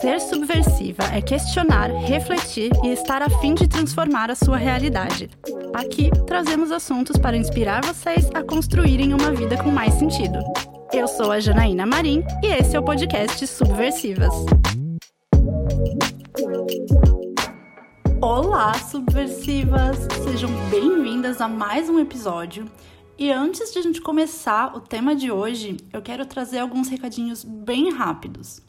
Ser subversiva é questionar, refletir e estar a fim de transformar a sua realidade. Aqui trazemos assuntos para inspirar vocês a construírem uma vida com mais sentido. Eu sou a Janaína Marim e esse é o podcast Subversivas. Olá, subversivas! Sejam bem-vindas a mais um episódio. E antes de a gente começar o tema de hoje, eu quero trazer alguns recadinhos bem rápidos.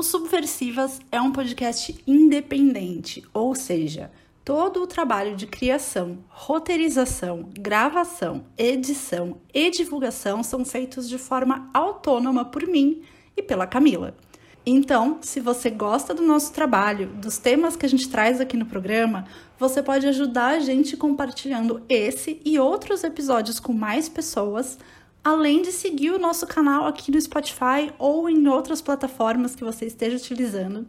O Subversivas é um podcast independente, ou seja, todo o trabalho de criação, roteirização, gravação, edição e divulgação são feitos de forma autônoma por mim e pela Camila. Então, se você gosta do nosso trabalho, dos temas que a gente traz aqui no programa, você pode ajudar a gente compartilhando esse e outros episódios com mais pessoas além de seguir o nosso canal aqui no Spotify ou em outras plataformas que você esteja utilizando,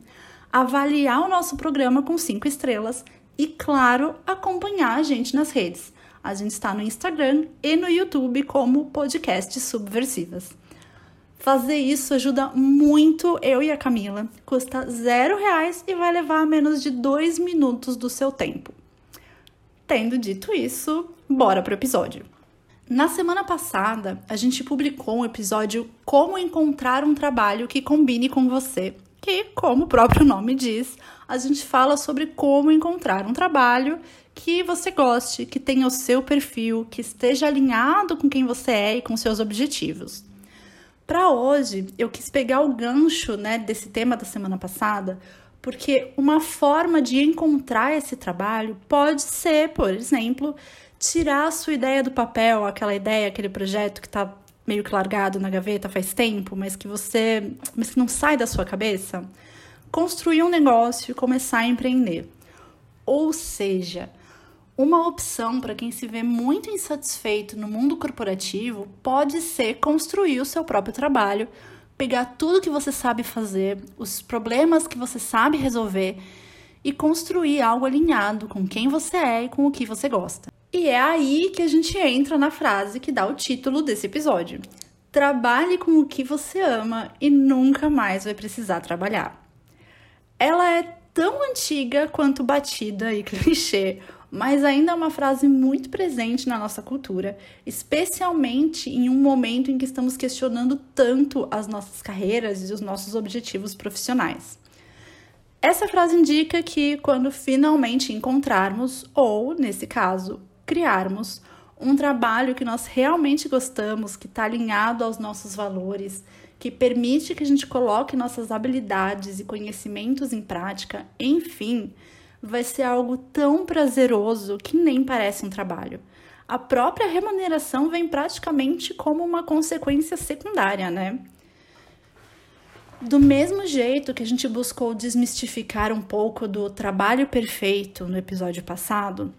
avaliar o nosso programa com cinco estrelas e, claro, acompanhar a gente nas redes. A gente está no Instagram e no YouTube como Podcast Subversivas. Fazer isso ajuda muito eu e a Camila. Custa zero reais e vai levar menos de dois minutos do seu tempo. Tendo dito isso, bora pro episódio. Na semana passada, a gente publicou um episódio Como Encontrar um Trabalho que Combine com Você, que, como o próprio nome diz, a gente fala sobre como encontrar um trabalho que você goste, que tenha o seu perfil, que esteja alinhado com quem você é e com seus objetivos. Para hoje, eu quis pegar o gancho né, desse tema da semana passada, porque uma forma de encontrar esse trabalho pode ser, por exemplo, tirar a sua ideia do papel, aquela ideia, aquele projeto que está meio que largado na gaveta faz tempo, mas que você mas que não sai da sua cabeça, construir um negócio e começar a empreender. Ou seja, uma opção para quem se vê muito insatisfeito no mundo corporativo pode ser construir o seu próprio trabalho, pegar tudo que você sabe fazer, os problemas que você sabe resolver e construir algo alinhado com quem você é e com o que você gosta. E é aí que a gente entra na frase que dá o título desse episódio. Trabalhe com o que você ama e nunca mais vai precisar trabalhar. Ela é tão antiga quanto batida e clichê, mas ainda é uma frase muito presente na nossa cultura, especialmente em um momento em que estamos questionando tanto as nossas carreiras e os nossos objetivos profissionais. Essa frase indica que quando finalmente encontrarmos, ou nesse caso, criarmos um trabalho que nós realmente gostamos, que está alinhado aos nossos valores, que permite que a gente coloque nossas habilidades e conhecimentos em prática, enfim, vai ser algo tão prazeroso que nem parece um trabalho. A própria remuneração vem praticamente como uma consequência secundária, né? Do mesmo jeito que a gente buscou desmistificar um pouco do trabalho perfeito no episódio passado,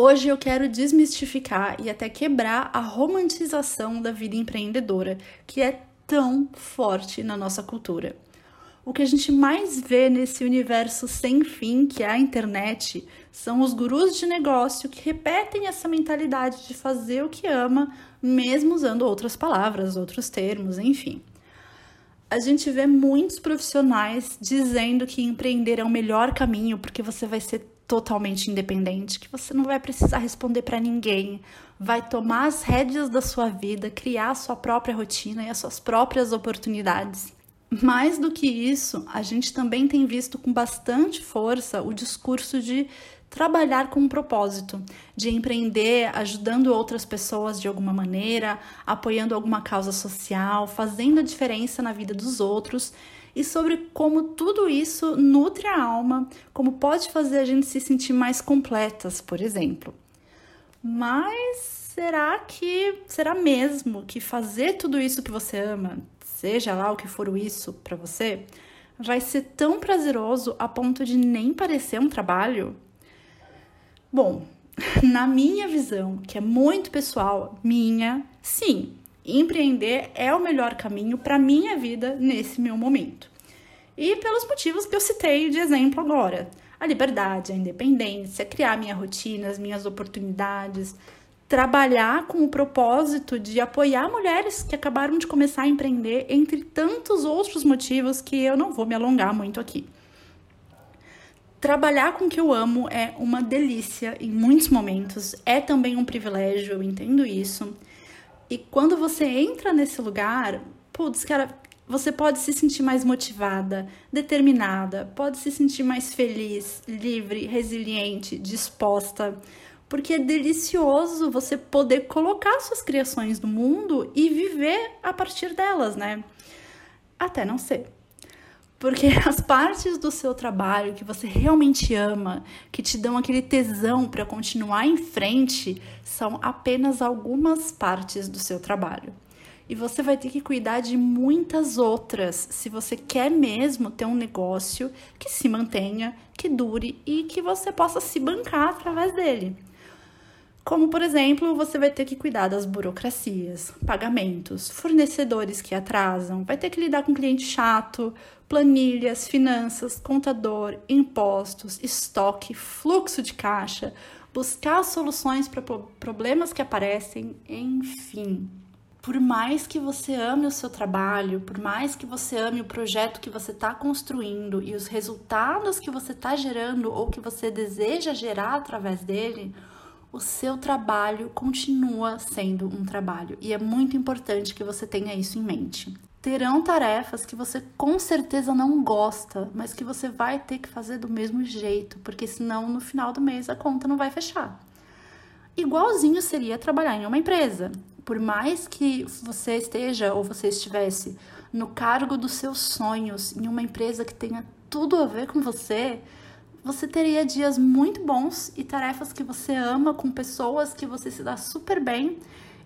Hoje eu quero desmistificar e até quebrar a romantização da vida empreendedora, que é tão forte na nossa cultura. O que a gente mais vê nesse universo sem fim que é a internet são os gurus de negócio que repetem essa mentalidade de fazer o que ama, mesmo usando outras palavras, outros termos, enfim. A gente vê muitos profissionais dizendo que empreender é o melhor caminho porque você vai ser totalmente independente, que você não vai precisar responder para ninguém, vai tomar as rédeas da sua vida, criar a sua própria rotina e as suas próprias oportunidades. Mais do que isso, a gente também tem visto com bastante força o discurso de trabalhar com um propósito, de empreender ajudando outras pessoas de alguma maneira, apoiando alguma causa social, fazendo a diferença na vida dos outros e sobre como tudo isso nutre a alma, como pode fazer a gente se sentir mais completas, por exemplo. Mas será que será mesmo que fazer tudo isso que você ama, seja lá o que for isso para você, vai ser tão prazeroso a ponto de nem parecer um trabalho? Bom, na minha visão, que é muito pessoal, minha, sim, empreender é o melhor caminho para minha vida nesse meu momento. E pelos motivos que eu citei de exemplo agora: a liberdade, a independência, criar minha rotina, as minhas oportunidades, trabalhar com o propósito de apoiar mulheres que acabaram de começar a empreender, entre tantos outros motivos que eu não vou me alongar muito aqui. Trabalhar com o que eu amo é uma delícia em muitos momentos, é também um privilégio, eu entendo isso. E quando você entra nesse lugar, putz, cara, você pode se sentir mais motivada, determinada, pode se sentir mais feliz, livre, resiliente, disposta porque é delicioso você poder colocar suas criações no mundo e viver a partir delas, né? Até não ser. Porque as partes do seu trabalho que você realmente ama, que te dão aquele tesão para continuar em frente, são apenas algumas partes do seu trabalho. E você vai ter que cuidar de muitas outras se você quer mesmo ter um negócio que se mantenha, que dure e que você possa se bancar através dele. Como, por exemplo, você vai ter que cuidar das burocracias, pagamentos, fornecedores que atrasam, vai ter que lidar com cliente chato, planilhas, finanças, contador, impostos, estoque, fluxo de caixa, buscar soluções para problemas que aparecem, enfim. Por mais que você ame o seu trabalho, por mais que você ame o projeto que você está construindo e os resultados que você está gerando ou que você deseja gerar através dele, o seu trabalho continua sendo um trabalho e é muito importante que você tenha isso em mente. Terão tarefas que você com certeza não gosta, mas que você vai ter que fazer do mesmo jeito, porque senão no final do mês a conta não vai fechar. Igualzinho seria trabalhar em uma empresa. Por mais que você esteja ou você estivesse no cargo dos seus sonhos em uma empresa que tenha tudo a ver com você, você teria dias muito bons e tarefas que você ama com pessoas que você se dá super bem.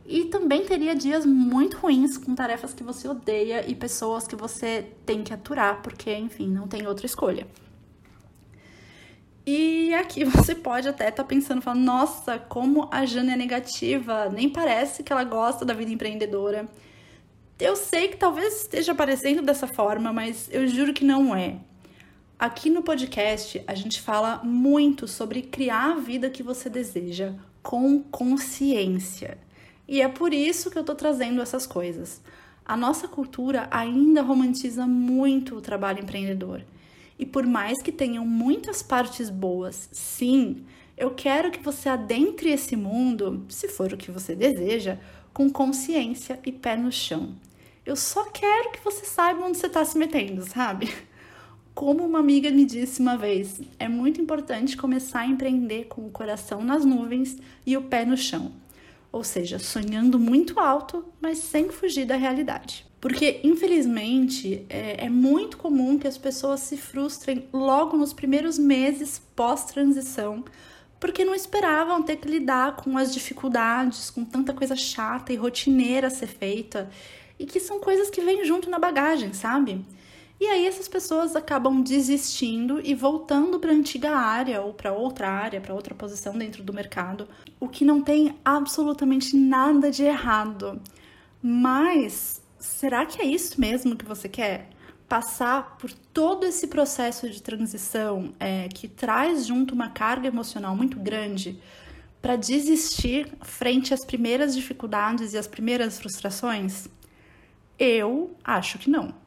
E também teria dias muito ruins com tarefas que você odeia e pessoas que você tem que aturar, porque, enfim, não tem outra escolha. E aqui você pode até estar tá pensando, falando, nossa, como a Jana é negativa, nem parece que ela gosta da vida empreendedora. Eu sei que talvez esteja parecendo dessa forma, mas eu juro que não é. Aqui no podcast a gente fala muito sobre criar a vida que você deseja com consciência. E é por isso que eu tô trazendo essas coisas. A nossa cultura ainda romantiza muito o trabalho empreendedor. E por mais que tenham muitas partes boas, sim, eu quero que você adentre esse mundo, se for o que você deseja, com consciência e pé no chão. Eu só quero que você saiba onde você está se metendo, sabe? Como uma amiga me disse uma vez, é muito importante começar a empreender com o coração nas nuvens e o pé no chão. Ou seja, sonhando muito alto, mas sem fugir da realidade. Porque, infelizmente, é, é muito comum que as pessoas se frustrem logo nos primeiros meses pós-transição, porque não esperavam ter que lidar com as dificuldades, com tanta coisa chata e rotineira a ser feita, e que são coisas que vêm junto na bagagem, sabe? E aí essas pessoas acabam desistindo e voltando para a antiga área ou para outra área, para outra posição dentro do mercado, o que não tem absolutamente nada de errado. Mas será que é isso mesmo que você quer? Passar por todo esse processo de transição é, que traz junto uma carga emocional muito grande para desistir frente às primeiras dificuldades e às primeiras frustrações? Eu acho que não.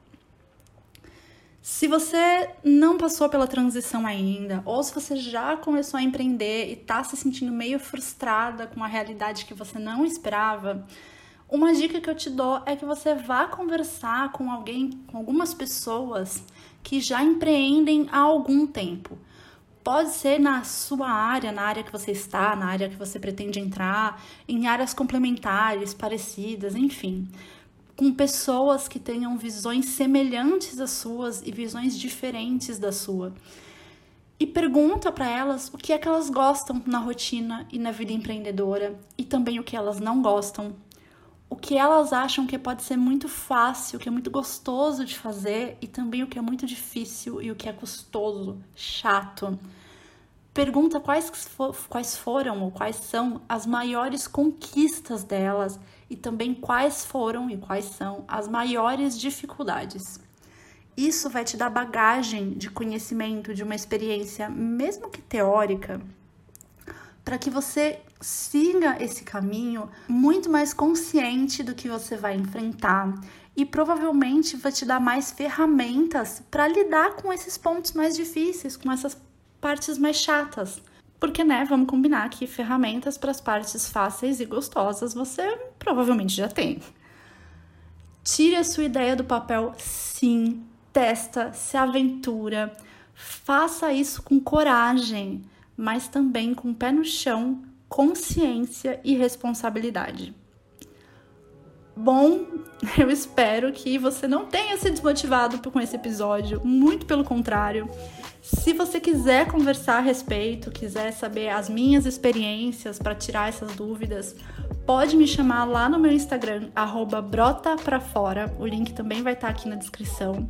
Se você não passou pela transição ainda, ou se você já começou a empreender e está se sentindo meio frustrada com a realidade que você não esperava, uma dica que eu te dou é que você vá conversar com alguém, com algumas pessoas que já empreendem há algum tempo. Pode ser na sua área, na área que você está, na área que você pretende entrar, em áreas complementares, parecidas, enfim com pessoas que tenham visões semelhantes às suas e visões diferentes da sua. E pergunta para elas o que é que elas gostam na rotina e na vida empreendedora e também o que elas não gostam. O que elas acham que pode ser muito fácil, que é muito gostoso de fazer e também o que é muito difícil e o que é custoso, chato. Pergunta quais, quais foram ou quais são as maiores conquistas delas e também quais foram e quais são as maiores dificuldades. Isso vai te dar bagagem de conhecimento, de uma experiência, mesmo que teórica, para que você siga esse caminho muito mais consciente do que você vai enfrentar e provavelmente vai te dar mais ferramentas para lidar com esses pontos mais difíceis, com essas partes mais chatas. Porque, né, vamos combinar que ferramentas para as partes fáceis e gostosas você provavelmente já tem. Tire a sua ideia do papel, sim, testa, se aventura, faça isso com coragem, mas também com pé no chão, consciência e responsabilidade. Bom, eu espero que você não tenha se desmotivado com esse episódio, muito pelo contrário. Se você quiser conversar a respeito, quiser saber as minhas experiências para tirar essas dúvidas, pode me chamar lá no meu Instagram, @brota_pra_fora. O link também vai estar tá aqui na descrição.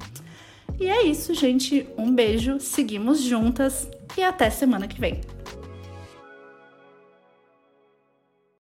E é isso, gente. Um beijo, seguimos juntas e até semana que vem.